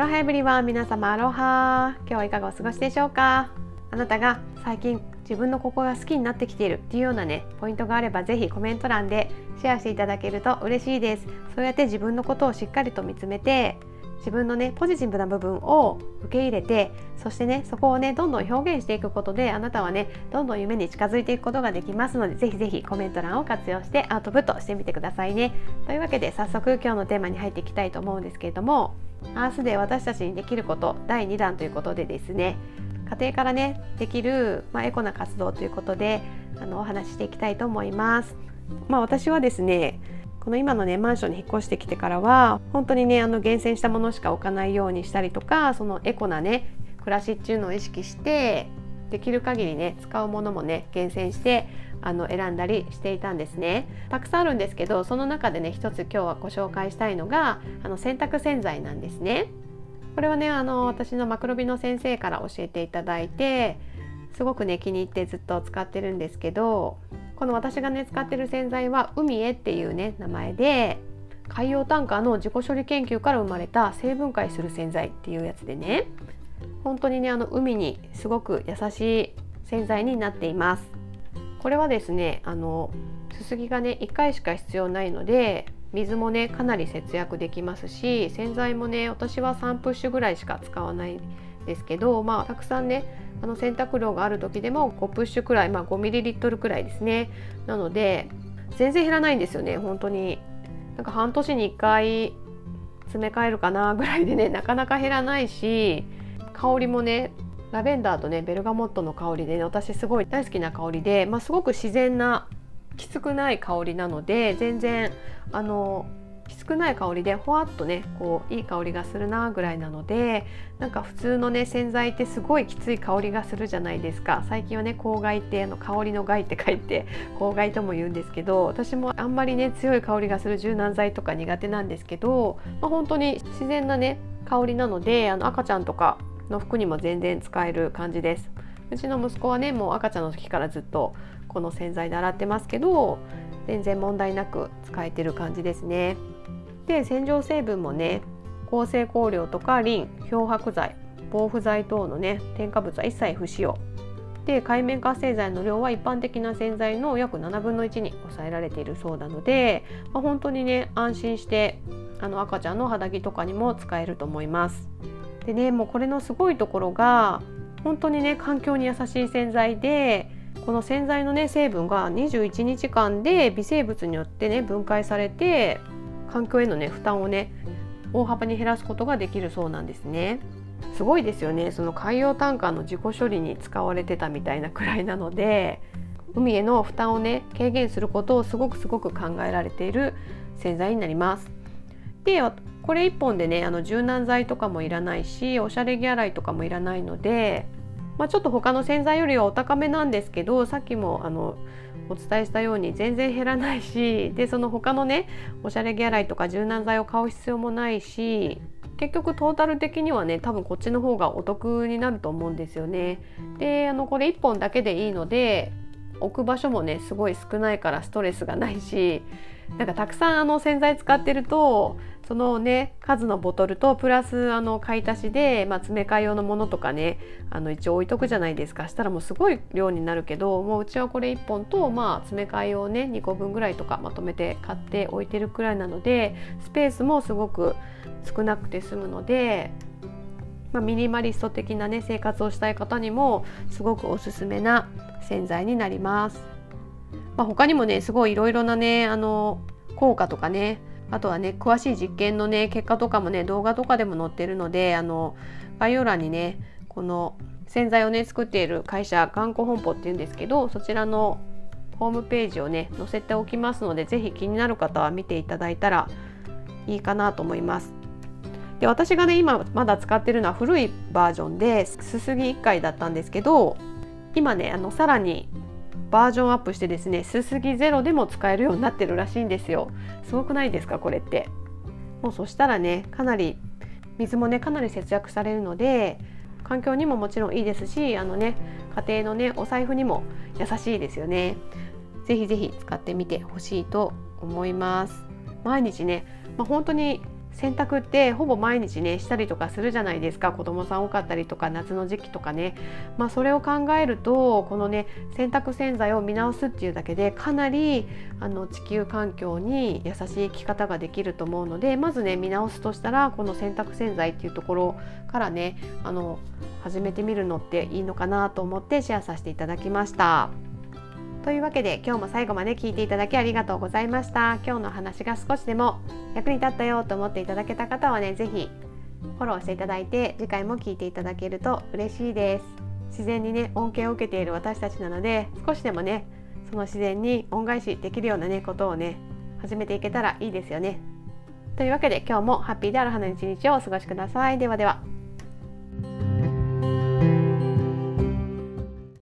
ロハエブリは皆様アロハ。今日はいかがお過ごしでしょうか？あなたが最近自分のここが好きになってきているっていうようなねポイントがあればぜひコメント欄でシェアしていただけると嬉しいです。そうやって自分のことをしっかりと見つめて自分のねポジティブな部分を受け入れてそしてねそこをねどんどん表現していくことであなたはねどんどん夢に近づいていくことができますのでぜひぜひコメント欄を活用してアウトプットしてみてくださいね。というわけで早速今日のテーマに入っていきたいと思うんですけれどもアースで私たちにできること第2弾ということでですね家庭からねできる、まあ、エコな活動ということであのお話ししていきたいと思います。まあ、私はですねこの今のねマンションに引っ越してきてからは本当にねあの厳選したものしか置かないようにしたりとかそのエコなね暮らしっていうのを意識してできる限りね使うものもね厳選してあの選んだりしていたんですね。たくさんあるんですけどその中でね一つ今日はご紹介したいのがあの洗濯洗剤なんですね。これはねあの私のマクロビの先生から教えていただいてすごくね気に入ってずっと使ってるんですけどこの私がね使ってる洗剤は海へっていうね名前で海洋タンカーの自己処理研究から生まれた成分解する洗剤っていうやつでね。本当にねあの海にすごく優しい洗剤になっています。これはですねあのすすぎがね1回しか必要ないので水もねかなり節約できますし洗剤もね私は3プッシュぐらいしか使わないですけどまあたくさんねあの洗濯量がある時でも5プッシュくらい、まあ、5ml くらいですね。なので全然減らないんですよね本当に。なんか半年に1回詰め替えるかなぐらいでねなかなか減らないし香りもねラベンダーとねベルガモットの香りでね私すごい大好きな香りで、まあ、すごく自然なきつくない香りなので全然あの少ない香りでほわっとねこういい香りがするなぐらいなのでなんか普通のね洗剤ってすごいきつい香りがするじゃないですか。最近はね香害ってあの香りの害って書いて香害とも言うんですけど私もあんまりね強い香りがする柔軟剤とか苦手なんですけど、まあ、本当に自然なね香りなのであの赤ちゃんとかの服にも全然使える感じです。うちの息子はねもう赤ちゃんの時からずっとこの洗剤で洗ってますけど全然問題なく使えてる感じですね。で洗浄成分もね合成香料とかリン漂白剤防腐剤等のね添加物は一切不使用で界面活性剤の量は一般的な洗剤の約7分の1に抑えられているそうなので、まあ、本当にね安心してあの赤ちゃんの肌着とかにも使えると思います。でねもうこれのすごいところが本当にね環境に優しい洗剤でこの洗剤のね成分が21日間で微生物によってね分解されて環境へのね負担をね大幅に減らすことができるそうなんですね。すごいですよねその海洋タンカーの自己処理に使われてたみたいなくらいなので海への負担をね軽減することをすごくすごく考えられている洗剤になります。でこれ1本でねあの柔軟剤とかもいらないしおしゃれ着洗いとかもいらないので、まあ、ちょっと他の洗剤よりはお高めなんですけどさっきもあのお伝えしたように全然減らないしでその他のねおしゃれ着洗いとか柔軟剤を買う必要もないし結局トータル的にはね多分こっちの方がお得になると思うんですよね。であのこれ1本だけでいいので置く場所もねすごい少ないからストレスがないしなんかたくさんあの洗剤使ってるとそのね数のボトルとプラスあの買い足しで、まあ、詰め替え用のものとかねあの一応置いとくじゃないですかしたらもうすごい量になるけどもううちはこれ1本と、まあ、詰め替え用ね2個分ぐらいとかまとめて買って置いてるくらいなのでスペースもすごく少なくて済むのでまあ、ミニマリスト的なね生活をしたい方にもすごくおすすめな洗剤になります。まあ、他にもねすごいいろいろなねあの効果とかねあとはね詳しい実験のね結果とかもね動画とかでも載ってるのであの概要欄にねこの洗剤をね作っている会社頑固本舗っていうんですけどそちらのホームページをね載せておきますので是非気になる方は見ていただいたらいいかなと思います。で私がね今まだ使ってるのは古いバージョンですすぎ1回だったんですけど今ねあのさらにバージョンアップしてですねすすぎゼロでも使えるようになってるらしいんですよ。すごくないですかこれって。もうそしたらねかなり水もねかなり節約されるので環境にももちろんいいですしあのね家庭のねお財布にも優しいですよね。ぜひぜひ使ってみてほしいと思います。毎日ね、まあ、本当に洗濯ってほぼ毎日ねしたりとかするじゃないですか子供さん多かったりとか夏の時期とかねまあそれを考えるとこのね洗濯洗剤を見直すっていうだけでかなりあの地球環境に優しい生き方ができると思うのでまずね見直すとしたらこの洗濯洗剤っていうところからねあの始めてみるのっていいのかなと思ってシェアさせていただきました。というわけで今日も最後まで聞いていただきありがとうございました。今日の話が少しでも役に立ったよと思っていただけた方はね是非フォローしていただいて次回も聞いていただけると嬉しいです。自然にね恩恵を受けている私たちなので少しでもねその自然に恩返しできるようなねことをね始めていけたらいいですよね。というわけで今日もハッピーである花の一日をお過ごしください。ではでは。